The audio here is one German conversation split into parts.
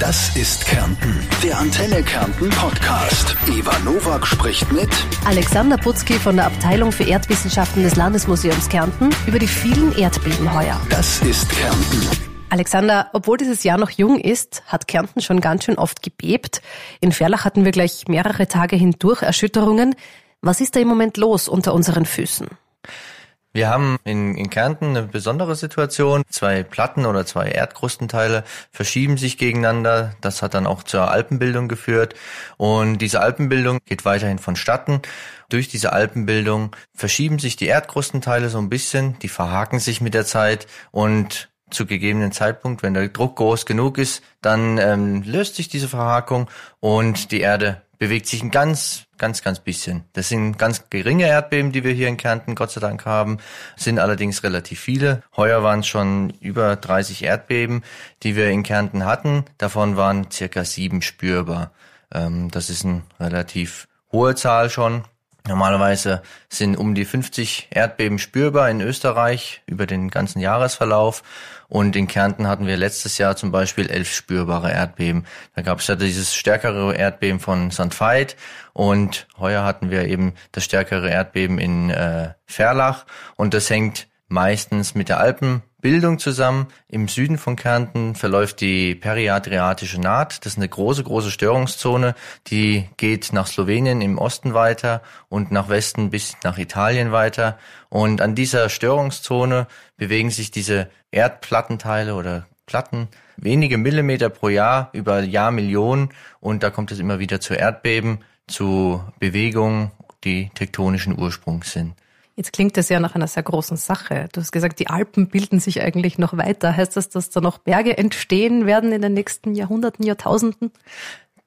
Das ist Kärnten, der Antenne Kärnten Podcast. Eva Nowak spricht mit Alexander Putzki von der Abteilung für Erdwissenschaften des Landesmuseums Kärnten über die vielen Erdbeben heuer. Das ist Kärnten. Alexander, obwohl dieses Jahr noch jung ist, hat Kärnten schon ganz schön oft gebebt. In Ferlach hatten wir gleich mehrere Tage hindurch Erschütterungen. Was ist da im Moment los unter unseren Füßen? Wir haben in, in Kärnten eine besondere Situation. Zwei Platten oder zwei Erdkrustenteile verschieben sich gegeneinander. Das hat dann auch zur Alpenbildung geführt. Und diese Alpenbildung geht weiterhin vonstatten. Durch diese Alpenbildung verschieben sich die Erdkrustenteile so ein bisschen. Die verhaken sich mit der Zeit und zu gegebenen Zeitpunkt, wenn der Druck groß genug ist, dann ähm, löst sich diese Verhakung und die Erde bewegt sich ein ganz, ganz, ganz bisschen. Das sind ganz geringe Erdbeben, die wir hier in Kärnten Gott sei Dank haben, sind allerdings relativ viele. Heuer waren es schon über 30 Erdbeben, die wir in Kärnten hatten. Davon waren circa sieben spürbar. Ähm, das ist eine relativ hohe Zahl schon. Normalerweise sind um die 50 Erdbeben spürbar in Österreich über den ganzen Jahresverlauf. Und in Kärnten hatten wir letztes Jahr zum Beispiel elf spürbare Erdbeben. Da gab es ja dieses stärkere Erdbeben von St. Veit und heuer hatten wir eben das stärkere Erdbeben in äh, Ferlach. Und das hängt meistens mit der Alpenbildung zusammen. Im Süden von Kärnten verläuft die periadriatische Naht. Das ist eine große, große Störungszone. Die geht nach Slowenien im Osten weiter und nach Westen bis nach Italien weiter. Und an dieser Störungszone bewegen sich diese Erdplattenteile oder Platten wenige Millimeter pro Jahr über Jahrmillionen. Und da kommt es immer wieder zu Erdbeben, zu Bewegungen, die tektonischen Ursprungs sind. Jetzt klingt das ja nach einer sehr großen Sache. Du hast gesagt, die Alpen bilden sich eigentlich noch weiter. Heißt das, dass da noch Berge entstehen werden in den nächsten Jahrhunderten, Jahrtausenden?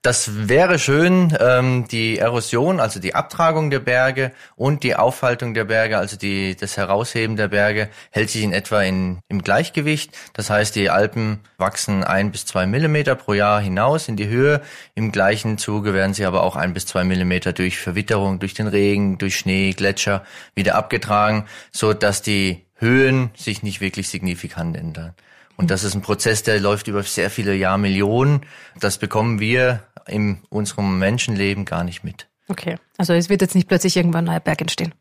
Das wäre schön, ähm, die Erosion, also die Abtragung der Berge und die Aufhaltung der Berge, also die, das Herausheben der Berge, hält sich in etwa in, im Gleichgewicht. Das heißt, die Alpen wachsen ein bis zwei Millimeter pro Jahr hinaus in die Höhe. Im gleichen Zuge werden sie aber auch ein bis zwei Millimeter durch Verwitterung, durch den Regen, durch Schnee, Gletscher wieder abgetragen, so dass die Höhen sich nicht wirklich signifikant ändern. Und das ist ein Prozess, der läuft über sehr viele Jahrmillionen. Das bekommen wir in unserem Menschenleben gar nicht mit. Okay, also es wird jetzt nicht plötzlich irgendwann ein neuer Berg entstehen.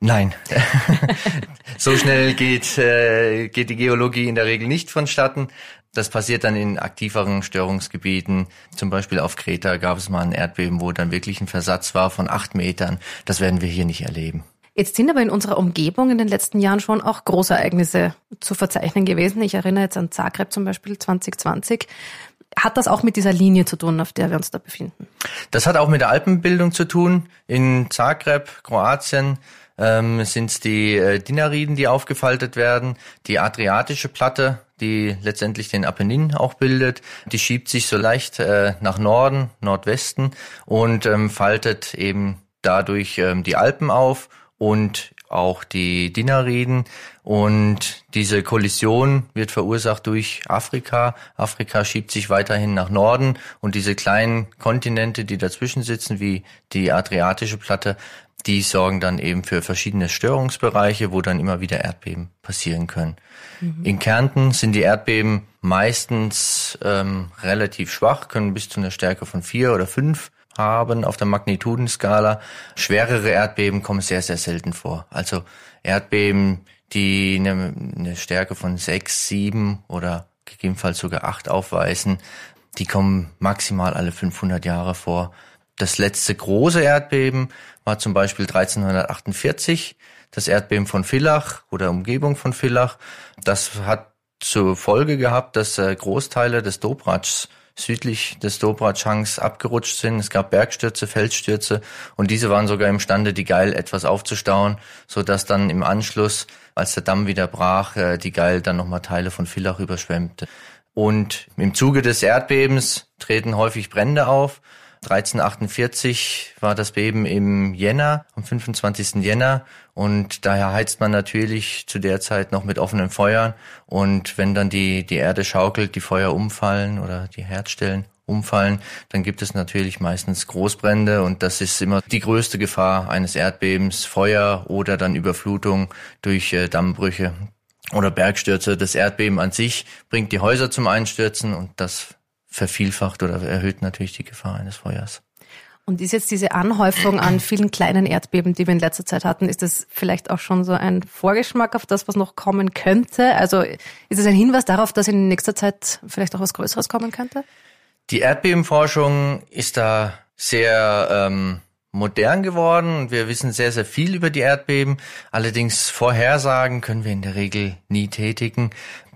Nein, so schnell geht, äh, geht die Geologie in der Regel nicht vonstatten. Das passiert dann in aktiveren Störungsgebieten. Zum Beispiel auf Kreta gab es mal ein Erdbeben, wo dann wirklich ein Versatz war von acht Metern. Das werden wir hier nicht erleben. Jetzt sind aber in unserer Umgebung in den letzten Jahren schon auch Großereignisse zu verzeichnen gewesen. Ich erinnere jetzt an Zagreb zum Beispiel 2020. Hat das auch mit dieser Linie zu tun, auf der wir uns da befinden? Das hat auch mit der Alpenbildung zu tun. In Zagreb, Kroatien, ähm, sind es die äh, Dinariden, die aufgefaltet werden. Die Adriatische Platte, die letztendlich den Apennin auch bildet, die schiebt sich so leicht äh, nach Norden, Nordwesten und ähm, faltet eben dadurch ähm, die Alpen auf und auch die Dinariden. Und diese Kollision wird verursacht durch Afrika. Afrika schiebt sich weiterhin nach Norden und diese kleinen Kontinente, die dazwischen sitzen, wie die Adriatische Platte, die sorgen dann eben für verschiedene Störungsbereiche, wo dann immer wieder Erdbeben passieren können. Mhm. In Kärnten sind die Erdbeben meistens ähm, relativ schwach, können bis zu einer Stärke von vier oder fünf haben auf der Magnitudenskala. Schwerere Erdbeben kommen sehr, sehr selten vor. Also Erdbeben, die eine, eine Stärke von sechs, sieben oder gegebenenfalls sogar acht aufweisen, die kommen maximal alle 500 Jahre vor. Das letzte große Erdbeben war zum Beispiel 1348, das Erdbeben von Villach oder Umgebung von Villach. Das hat zur Folge gehabt, dass äh, Großteile des Dobratschs südlich des Dobratschanks abgerutscht sind. Es gab Bergstürze, Felsstürze und diese waren sogar imstande, die Geil etwas aufzustauen, so dass dann im Anschluss, als der Damm wieder brach, äh, die Geil dann nochmal Teile von Villach überschwemmte. Und im Zuge des Erdbebens treten häufig Brände auf. 1348 war das Beben im Jänner, am 25. Jänner. Und daher heizt man natürlich zu der Zeit noch mit offenen Feuern. Und wenn dann die, die Erde schaukelt, die Feuer umfallen oder die Herdstellen umfallen, dann gibt es natürlich meistens Großbrände und das ist immer die größte Gefahr eines Erdbebens, Feuer oder dann Überflutung durch äh, Dammbrüche oder Bergstürze. Das Erdbeben an sich bringt die Häuser zum Einstürzen und das vervielfacht oder erhöht natürlich die Gefahr eines Feuers. Und ist jetzt diese Anhäufung an vielen kleinen Erdbeben, die wir in letzter Zeit hatten, ist das vielleicht auch schon so ein Vorgeschmack auf das, was noch kommen könnte? Also ist es ein Hinweis darauf, dass in nächster Zeit vielleicht auch was Größeres kommen könnte? Die Erdbebenforschung ist da sehr ähm, modern geworden und wir wissen sehr, sehr viel über die Erdbeben. Allerdings Vorhersagen können wir in der Regel nie tätigen.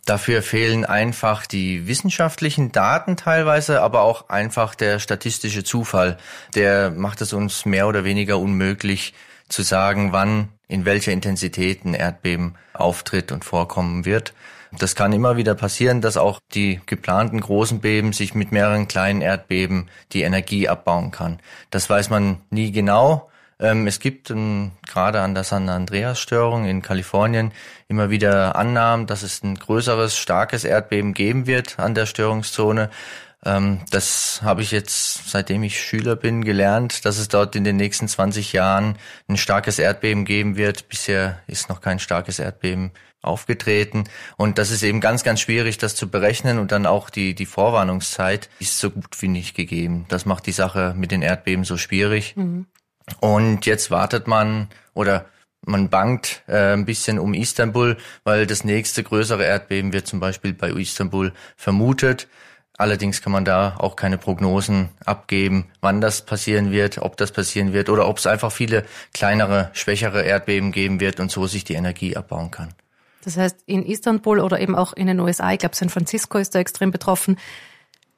Dafür fehlen einfach die wissenschaftlichen Daten teilweise, aber auch einfach der statistische Zufall. Der macht es uns mehr oder weniger unmöglich zu sagen, wann in welcher Intensität ein Erdbeben auftritt und vorkommen wird. Das kann immer wieder passieren, dass auch die geplanten großen Beben sich mit mehreren kleinen Erdbeben die Energie abbauen kann. Das weiß man nie genau. Ähm, es gibt gerade an der San Andreas-Störung in Kalifornien immer wieder Annahmen, dass es ein größeres, starkes Erdbeben geben wird an der Störungszone. Ähm, das habe ich jetzt, seitdem ich Schüler bin, gelernt, dass es dort in den nächsten 20 Jahren ein starkes Erdbeben geben wird. Bisher ist noch kein starkes Erdbeben aufgetreten. Und das ist eben ganz, ganz schwierig, das zu berechnen. Und dann auch die, die Vorwarnungszeit ist so gut wie nicht gegeben. Das macht die Sache mit den Erdbeben so schwierig. Mhm. Und jetzt wartet man oder man bangt äh, ein bisschen um Istanbul, weil das nächste größere Erdbeben wird zum Beispiel bei Istanbul vermutet. Allerdings kann man da auch keine Prognosen abgeben, wann das passieren wird, ob das passieren wird oder ob es einfach viele kleinere, schwächere Erdbeben geben wird und so sich die Energie abbauen kann. Das heißt, in Istanbul oder eben auch in den USA, ich glaube San Francisco ist da extrem betroffen,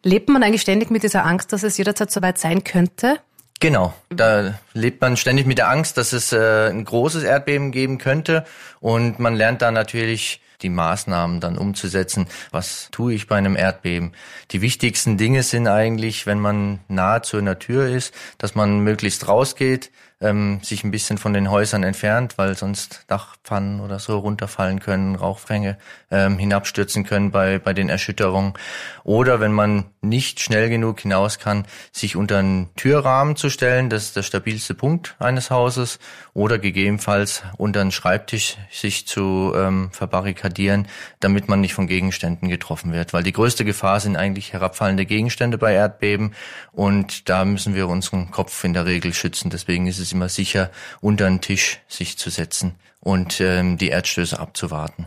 lebt man eigentlich ständig mit dieser Angst, dass es jederzeit soweit sein könnte? Genau, da lebt man ständig mit der Angst, dass es äh, ein großes Erdbeben geben könnte und man lernt da natürlich die Maßnahmen dann umzusetzen. Was tue ich bei einem Erdbeben? Die wichtigsten Dinge sind eigentlich, wenn man nahe zu einer Tür ist, dass man möglichst rausgeht, ähm, sich ein bisschen von den Häusern entfernt, weil sonst Dachpfannen oder so runterfallen können, Rauchfänge ähm, hinabstürzen können bei, bei den Erschütterungen. Oder wenn man nicht schnell genug hinaus kann, sich unter einen Türrahmen zu stellen, das ist der stabilste Punkt eines Hauses, oder gegebenenfalls unter einen Schreibtisch sich zu ähm, verbarrikadieren, damit man nicht von Gegenständen getroffen wird. Weil die größte Gefahr sind eigentlich herabfallende Gegenstände bei Erdbeben und da müssen wir unseren Kopf in der Regel schützen. Deswegen ist es es immer sicher, unter den Tisch sich zu setzen und ähm, die Erdstöße abzuwarten.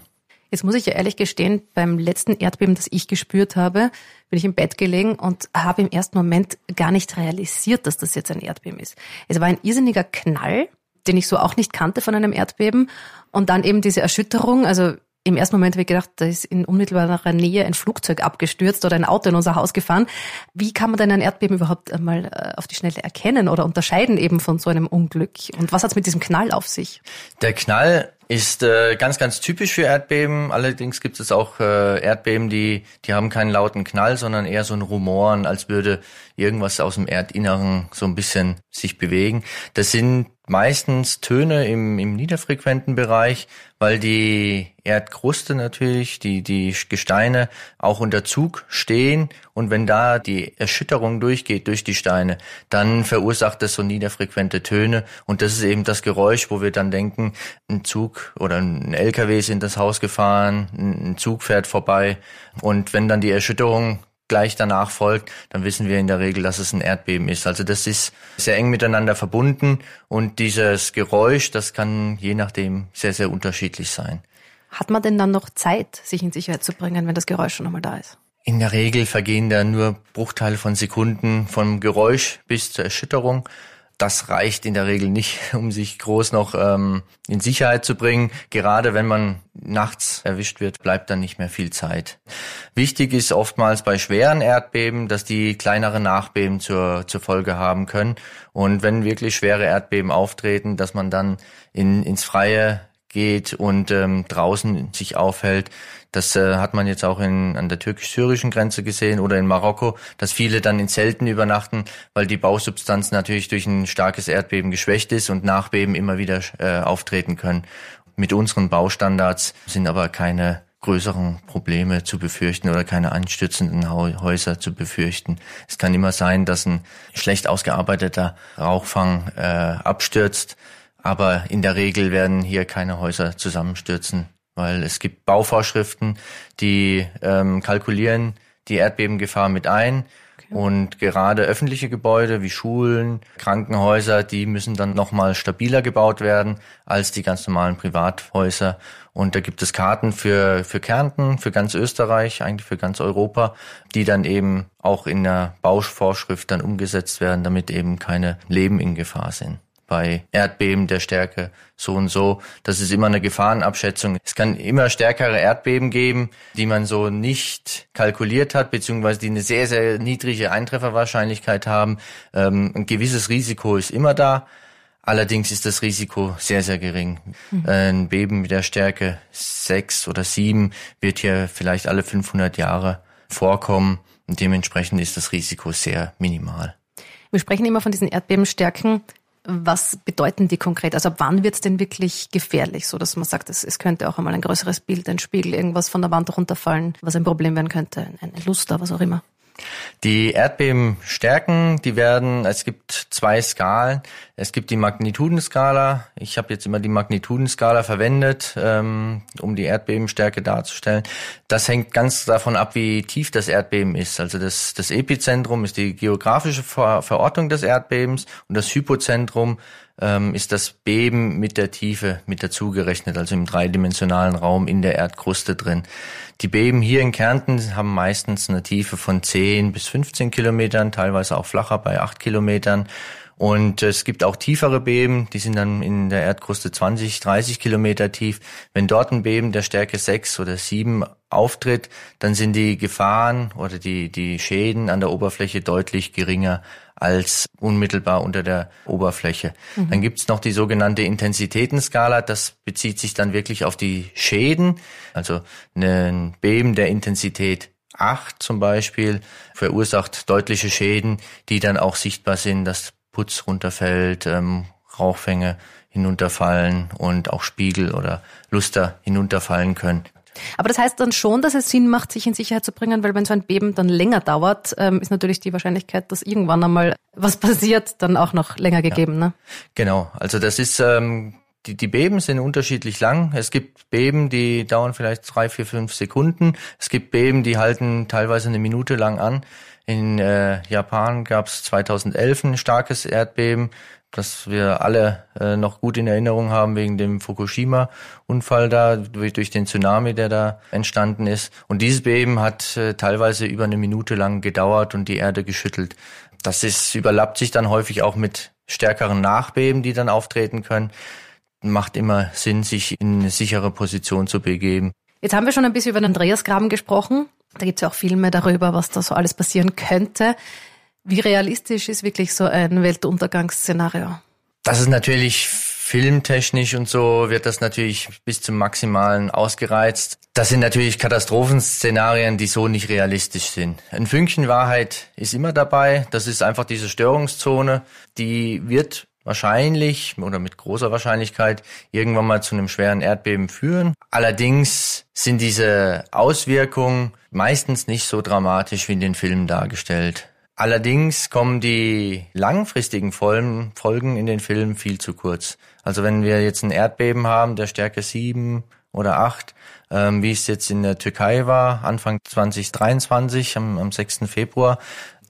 Jetzt muss ich ja ehrlich gestehen, beim letzten Erdbeben, das ich gespürt habe, bin ich im Bett gelegen und habe im ersten Moment gar nicht realisiert, dass das jetzt ein Erdbeben ist. Es war ein irrsinniger Knall, den ich so auch nicht kannte von einem Erdbeben. Und dann eben diese Erschütterung, also im ersten Moment habe ich gedacht, da ist in unmittelbarer Nähe ein Flugzeug abgestürzt oder ein Auto in unser Haus gefahren. Wie kann man denn ein Erdbeben überhaupt einmal äh, auf die Schnelle erkennen oder unterscheiden eben von so einem Unglück? Und was hat es mit diesem Knall auf sich? Der Knall ist äh, ganz, ganz typisch für Erdbeben. Allerdings gibt es auch äh, Erdbeben, die, die haben keinen lauten Knall, sondern eher so ein Rumoren, als würde irgendwas aus dem Erdinneren so ein bisschen sich bewegen. Das sind meistens Töne im, im niederfrequenten Bereich, weil die Erdkruste natürlich, die, die Gesteine auch unter Zug stehen. Und wenn da die Erschütterung durchgeht durch die Steine, dann verursacht das so niederfrequente Töne. Und das ist eben das Geräusch, wo wir dann denken, ein Zug oder ein LKW ist in das Haus gefahren, ein Zug fährt vorbei. Und wenn dann die Erschütterung gleich danach folgt, dann wissen wir in der Regel, dass es ein Erdbeben ist. Also das ist sehr eng miteinander verbunden und dieses Geräusch, das kann je nachdem sehr, sehr unterschiedlich sein. Hat man denn dann noch Zeit, sich in Sicherheit zu bringen, wenn das Geräusch schon einmal da ist? In der Regel vergehen da nur Bruchteile von Sekunden vom Geräusch bis zur Erschütterung das reicht in der Regel nicht, um sich groß noch ähm, in Sicherheit zu bringen. Gerade wenn man nachts erwischt wird, bleibt dann nicht mehr viel Zeit. Wichtig ist oftmals bei schweren Erdbeben, dass die kleinere Nachbeben zur, zur Folge haben können. Und wenn wirklich schwere Erdbeben auftreten, dass man dann in, ins Freie geht und ähm, draußen sich aufhält. Das äh, hat man jetzt auch in, an der türkisch-syrischen Grenze gesehen oder in Marokko, dass viele dann in Zelten übernachten, weil die Bausubstanz natürlich durch ein starkes Erdbeben geschwächt ist und Nachbeben immer wieder äh, auftreten können. Mit unseren Baustandards sind aber keine größeren Probleme zu befürchten oder keine anstürzenden Häuser zu befürchten. Es kann immer sein, dass ein schlecht ausgearbeiteter Rauchfang äh, abstürzt aber in der Regel werden hier keine Häuser zusammenstürzen, weil es gibt Bauvorschriften, die ähm, kalkulieren die Erdbebengefahr mit ein. Und gerade öffentliche Gebäude wie Schulen, Krankenhäuser, die müssen dann nochmal stabiler gebaut werden als die ganz normalen Privathäuser. Und da gibt es Karten für, für Kärnten, für ganz Österreich, eigentlich für ganz Europa, die dann eben auch in der Bauvorschrift dann umgesetzt werden, damit eben keine Leben in Gefahr sind bei Erdbeben der Stärke so und so. Das ist immer eine Gefahrenabschätzung. Es kann immer stärkere Erdbeben geben, die man so nicht kalkuliert hat, beziehungsweise die eine sehr, sehr niedrige Eintrefferwahrscheinlichkeit haben. Ähm, ein gewisses Risiko ist immer da. Allerdings ist das Risiko sehr, sehr gering. Mhm. Ein Beben mit der Stärke sechs oder sieben wird hier vielleicht alle 500 Jahre vorkommen und dementsprechend ist das Risiko sehr minimal. Wir sprechen immer von diesen Erdbebenstärken. Was bedeuten die konkret? Also ab wann wird es denn wirklich gefährlich, so dass man sagt, es, es könnte auch einmal ein größeres Bild, ein Spiegel, irgendwas von der Wand runterfallen, was ein Problem werden könnte, ein Luster, was auch immer? Die Erdbebenstärken, die werden, es gibt zwei Skalen. Es gibt die Magnitudenskala. Ich habe jetzt immer die Magnitudenskala verwendet, ähm, um die Erdbebenstärke darzustellen. Das hängt ganz davon ab, wie tief das Erdbeben ist. Also das, das Epizentrum ist die geografische Ver Verortung des Erdbebens und das Hypozentrum ähm, ist das Beben mit der Tiefe mit dazu gerechnet, also im dreidimensionalen Raum in der Erdkruste drin. Die Beben hier in Kärnten haben meistens eine Tiefe von 10 bis 15 Kilometern, teilweise auch flacher bei 8 Kilometern. Und es gibt auch tiefere Beben, die sind dann in der Erdkruste 20, 30 Kilometer tief. Wenn dort ein Beben der Stärke 6 oder 7 auftritt, dann sind die Gefahren oder die, die Schäden an der Oberfläche deutlich geringer als unmittelbar unter der Oberfläche. Mhm. Dann gibt's noch die sogenannte Intensitätenskala. Das bezieht sich dann wirklich auf die Schäden. Also ein Beben der Intensität 8 zum Beispiel verursacht deutliche Schäden, die dann auch sichtbar sind, dass Putz runterfällt, ähm, Rauchfänge hinunterfallen und auch Spiegel oder Luster hinunterfallen können. Aber das heißt dann schon, dass es Sinn macht, sich in Sicherheit zu bringen, weil wenn so ein Beben dann länger dauert, ähm, ist natürlich die Wahrscheinlichkeit, dass irgendwann einmal was passiert, dann auch noch länger gegeben. Ja. Ne? Genau, also das ist ähm, die, die Beben sind unterschiedlich lang. Es gibt Beben, die dauern vielleicht drei, vier, fünf Sekunden. Es gibt Beben, die halten teilweise eine Minute lang an. In äh, Japan gab es 2011 ein starkes Erdbeben das wir alle äh, noch gut in Erinnerung haben wegen dem Fukushima-Unfall da, durch, durch, den Tsunami, der da entstanden ist. Und dieses Beben hat äh, teilweise über eine Minute lang gedauert und die Erde geschüttelt. Das ist, überlappt sich dann häufig auch mit stärkeren Nachbeben, die dann auftreten können. Macht immer Sinn, sich in eine sichere Position zu begeben. Jetzt haben wir schon ein bisschen über den Andreasgraben gesprochen. Da gibt es ja auch Filme darüber, was da so alles passieren könnte. Wie realistisch ist wirklich so ein Weltuntergangsszenario? Das ist natürlich filmtechnisch und so wird das natürlich bis zum Maximalen ausgereizt. Das sind natürlich Katastrophenszenarien, die so nicht realistisch sind. Ein Fünkchen Wahrheit ist immer dabei. Das ist einfach diese Störungszone. Die wird wahrscheinlich oder mit großer Wahrscheinlichkeit irgendwann mal zu einem schweren Erdbeben führen. Allerdings sind diese Auswirkungen meistens nicht so dramatisch wie in den Filmen dargestellt. Allerdings kommen die langfristigen Folgen in den Filmen viel zu kurz. Also wenn wir jetzt ein Erdbeben haben, der Stärke 7 oder 8, ähm, wie es jetzt in der Türkei war, Anfang 2023, am, am 6. Februar,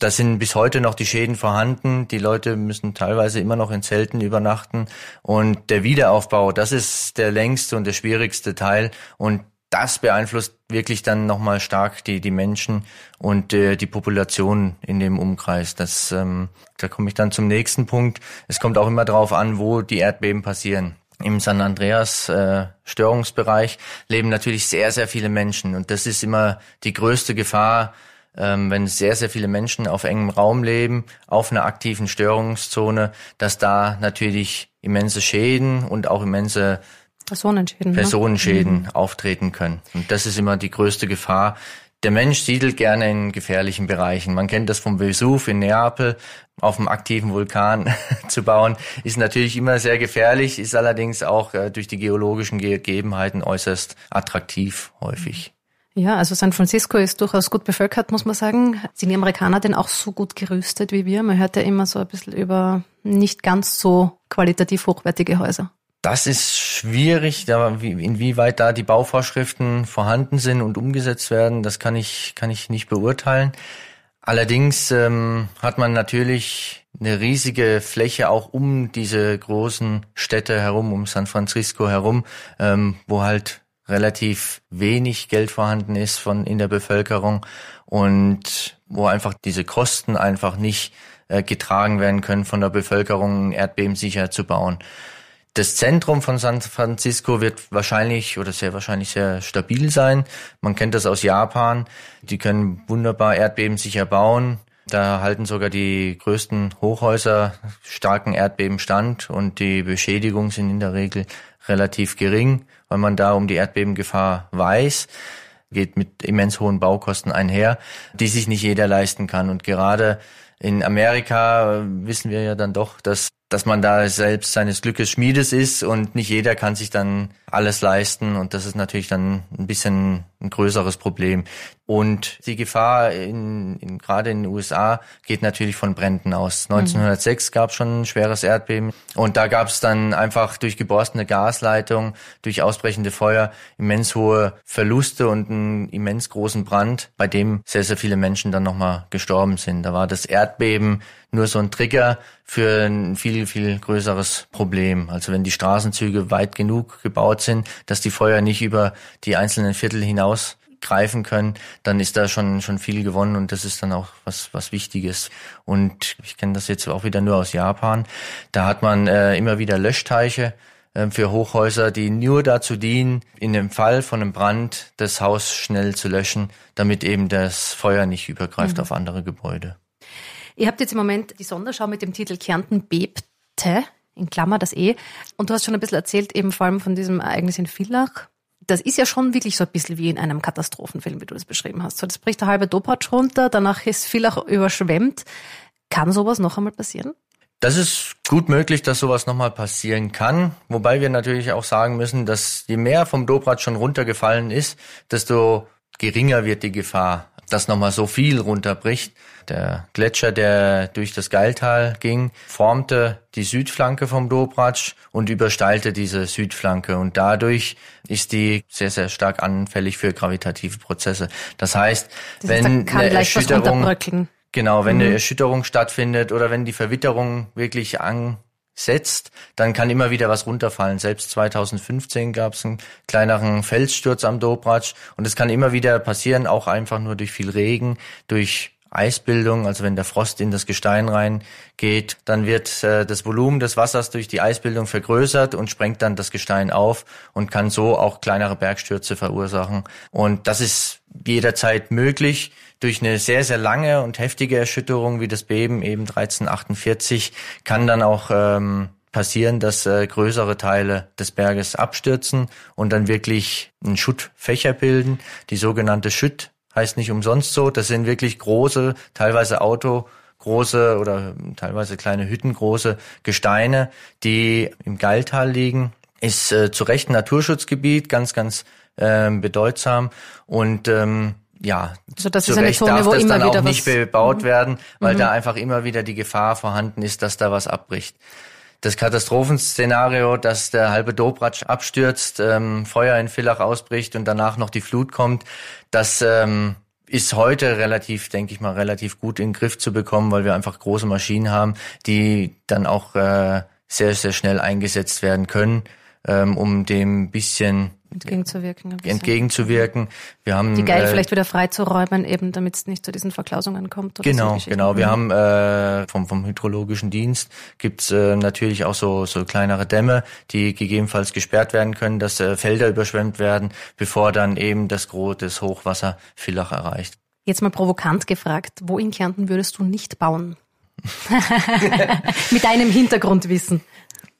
da sind bis heute noch die Schäden vorhanden. Die Leute müssen teilweise immer noch in Zelten übernachten. Und der Wiederaufbau, das ist der längste und der schwierigste Teil. Und das beeinflusst wirklich dann nochmal stark die, die Menschen und äh, die Population in dem Umkreis. Das, ähm, da komme ich dann zum nächsten Punkt. Es kommt auch immer darauf an, wo die Erdbeben passieren. Im San Andreas äh, Störungsbereich leben natürlich sehr, sehr viele Menschen und das ist immer die größte Gefahr, ähm, wenn sehr, sehr viele Menschen auf engem Raum leben, auf einer aktiven Störungszone, dass da natürlich immense Schäden und auch immense Personenschäden, Personenschäden ne? auftreten können. Und das ist immer die größte Gefahr. Der Mensch siedelt gerne in gefährlichen Bereichen. Man kennt das vom Vesuv in Neapel. Auf einem aktiven Vulkan zu bauen, ist natürlich immer sehr gefährlich, ist allerdings auch äh, durch die geologischen Gegebenheiten äußerst attraktiv häufig. Ja, also San Francisco ist durchaus gut bevölkert, muss man sagen. Sind die Amerikaner denn auch so gut gerüstet wie wir? Man hört ja immer so ein bisschen über nicht ganz so qualitativ hochwertige Häuser. Das ist schwierig, inwieweit da die Bauvorschriften vorhanden sind und umgesetzt werden, das kann ich, kann ich nicht beurteilen. Allerdings ähm, hat man natürlich eine riesige Fläche auch um diese großen Städte herum, um San Francisco herum, ähm, wo halt relativ wenig Geld vorhanden ist von in der Bevölkerung und wo einfach diese Kosten einfach nicht äh, getragen werden können von der Bevölkerung, erdbebensicher zu bauen. Das Zentrum von San Francisco wird wahrscheinlich oder sehr wahrscheinlich sehr stabil sein. Man kennt das aus Japan. Die können wunderbar erdbebensicher bauen. Da halten sogar die größten Hochhäuser starken Erdbeben stand und die Beschädigungen sind in der Regel relativ gering, weil man da um die Erdbebengefahr weiß geht mit immens hohen Baukosten einher, die sich nicht jeder leisten kann. Und gerade in Amerika wissen wir ja dann doch, dass dass man da selbst seines Glückes Schmiedes ist und nicht jeder kann sich dann alles leisten und das ist natürlich dann ein bisschen ein größeres Problem. Und die Gefahr in, in gerade in den USA geht natürlich von Bränden aus. 1906 mhm. gab es schon ein schweres Erdbeben und da gab es dann einfach durch geborstene Gasleitung, durch ausbrechende Feuer immens hohe Verluste und einen immens großen Brand, bei dem sehr, sehr viele Menschen dann nochmal gestorben sind. Da war das Erdbeben nur so ein Trigger für ein viel, viel größeres Problem. Also wenn die Straßenzüge weit genug gebaut sind, dass die Feuer nicht über die einzelnen Viertel hinaus greifen können, dann ist da schon schon viel gewonnen und das ist dann auch was was Wichtiges. Und ich kenne das jetzt auch wieder nur aus Japan. Da hat man äh, immer wieder Löschteiche äh, für Hochhäuser, die nur dazu dienen, in dem Fall von einem Brand das Haus schnell zu löschen, damit eben das Feuer nicht übergreift mhm. auf andere Gebäude. Ihr habt jetzt im Moment die Sonderschau mit dem Titel Kärnten bebte, in Klammer das E. Und du hast schon ein bisschen erzählt, eben vor allem von diesem Ereignis in Villach. Das ist ja schon wirklich so ein bisschen wie in einem Katastrophenfilm, wie du das beschrieben hast. So, das bricht der halbe Dopatsch runter, danach ist Villach überschwemmt. Kann sowas noch einmal passieren? Das ist gut möglich, dass sowas nochmal passieren kann. Wobei wir natürlich auch sagen müssen, dass je mehr vom Dobrat schon runtergefallen ist, desto geringer wird die Gefahr das nochmal so viel runterbricht. Der Gletscher, der durch das Geiltal ging, formte die Südflanke vom Dobratsch und übersteilte diese Südflanke und dadurch ist die sehr, sehr stark anfällig für gravitative Prozesse. Das heißt, das heißt wenn eine Erschütterung, genau, wenn mhm. eine Erschütterung stattfindet oder wenn die Verwitterung wirklich an setzt, dann kann immer wieder was runterfallen. Selbst 2015 gab es einen kleineren Felssturz am Dobratsch und es kann immer wieder passieren, auch einfach nur durch viel Regen, durch Eisbildung, also wenn der Frost in das Gestein reingeht, dann wird äh, das Volumen des Wassers durch die Eisbildung vergrößert und sprengt dann das Gestein auf und kann so auch kleinere Bergstürze verursachen. Und das ist jederzeit möglich durch eine sehr, sehr lange und heftige Erschütterung wie das Beben eben 1348 kann dann auch ähm, passieren, dass äh, größere Teile des Berges abstürzen und dann wirklich einen Schuttfächer bilden. Die sogenannte Schütt heißt nicht umsonst so. Das sind wirklich große, teilweise Auto große oder teilweise kleine Hütten, große Gesteine, die im Geiltal liegen. Ist äh, zu Recht ein Naturschutzgebiet, ganz, ganz äh, bedeutsam. Und ähm, ja, also das ist eine Zone, darf das dann auch nicht bebaut mhm. werden, weil mhm. da einfach immer wieder die Gefahr vorhanden ist, dass da was abbricht. Das Katastrophenszenario, dass der halbe Dobratsch abstürzt, ähm, Feuer in Villach ausbricht und danach noch die Flut kommt, das ähm, ist heute relativ, denke ich mal, relativ gut in den Griff zu bekommen, weil wir einfach große Maschinen haben, die dann auch äh, sehr, sehr schnell eingesetzt werden können, ähm, um dem bisschen entgegenzuwirken. Entgegenzuwirken. Wir haben die Geil äh, vielleicht wieder freizuräumen, eben damit es nicht zu diesen Verklausungen kommt. genau, so genau. Wir haben äh, vom vom hydrologischen Dienst gibt's äh, natürlich auch so so kleinere Dämme, die gegebenenfalls gesperrt werden können, dass äh, Felder überschwemmt werden, bevor dann eben das Gros des Hochwasser Villach erreicht. Jetzt mal provokant gefragt: Wo in Kärnten würdest du nicht bauen? Mit deinem Hintergrundwissen.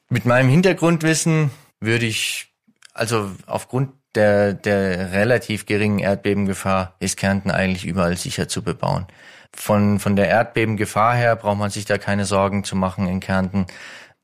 Mit meinem Hintergrundwissen würde ich also aufgrund der, der relativ geringen Erdbebengefahr ist Kärnten eigentlich überall sicher zu bebauen. Von, von der Erdbebengefahr her braucht man sich da keine Sorgen zu machen in Kärnten.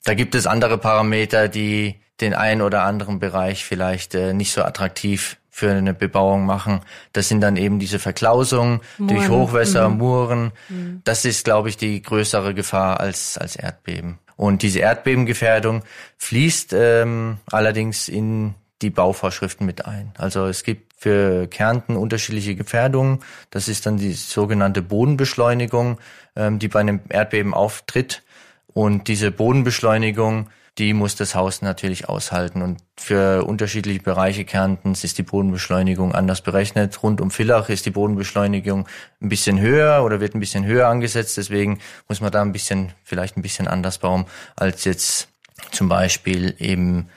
Da gibt es andere Parameter, die den einen oder anderen Bereich vielleicht äh, nicht so attraktiv für eine Bebauung machen. Das sind dann eben diese Verklausungen durch Hochwässer, mhm. Muren. Mhm. Das ist, glaube ich, die größere Gefahr als, als Erdbeben. Und diese Erdbebengefährdung fließt ähm, allerdings in die Bauvorschriften mit ein. Also es gibt für Kärnten unterschiedliche Gefährdungen. Das ist dann die sogenannte Bodenbeschleunigung, ähm, die bei einem Erdbeben auftritt. Und diese Bodenbeschleunigung, die muss das Haus natürlich aushalten. Und für unterschiedliche Bereiche Kärntens ist die Bodenbeschleunigung anders berechnet. Rund um Villach ist die Bodenbeschleunigung ein bisschen höher oder wird ein bisschen höher angesetzt. Deswegen muss man da ein bisschen, vielleicht ein bisschen anders bauen als jetzt zum Beispiel eben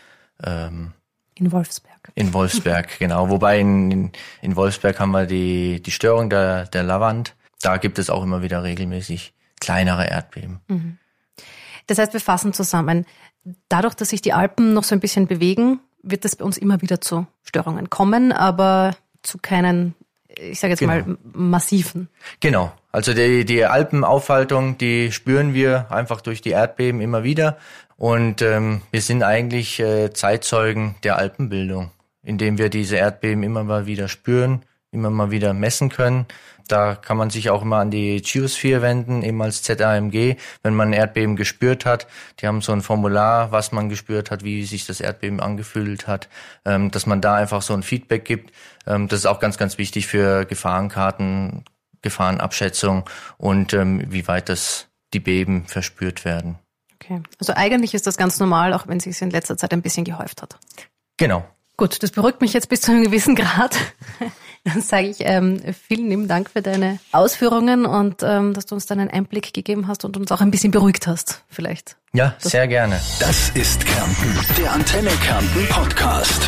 ähm, in Wolfsberg. In Wolfsberg, genau. Wobei in, in, Wolfsberg haben wir die, die Störung der, der Lavand. Da gibt es auch immer wieder regelmäßig kleinere Erdbeben. Mhm. Das heißt, wir fassen zusammen. Dadurch, dass sich die Alpen noch so ein bisschen bewegen, wird es bei uns immer wieder zu Störungen kommen, aber zu keinen, ich sage jetzt genau. mal, massiven. Genau. Also die, die Alpenaufhaltung, die spüren wir einfach durch die Erdbeben immer wieder. Und ähm, wir sind eigentlich äh, Zeitzeugen der Alpenbildung, indem wir diese Erdbeben immer mal wieder spüren, immer mal wieder messen können. Da kann man sich auch immer an die Geosphere wenden, eben als ZAMG, wenn man ein Erdbeben gespürt hat. Die haben so ein Formular, was man gespürt hat, wie sich das Erdbeben angefühlt hat, ähm, dass man da einfach so ein Feedback gibt. Ähm, das ist auch ganz, ganz wichtig für Gefahrenkarten, Gefahrenabschätzung und ähm, wie weit das die Beben verspürt werden. Okay. Also eigentlich ist das ganz normal, auch wenn es sich in letzter Zeit ein bisschen gehäuft hat. Genau. Gut, das beruhigt mich jetzt bis zu einem gewissen Grad. Dann sage ich ähm, vielen lieben Dank für deine Ausführungen und ähm, dass du uns dann einen Einblick gegeben hast und uns auch ein bisschen beruhigt hast, vielleicht. Ja, sehr gerne. Das ist Kärnten, der Antenne Kärnten Podcast.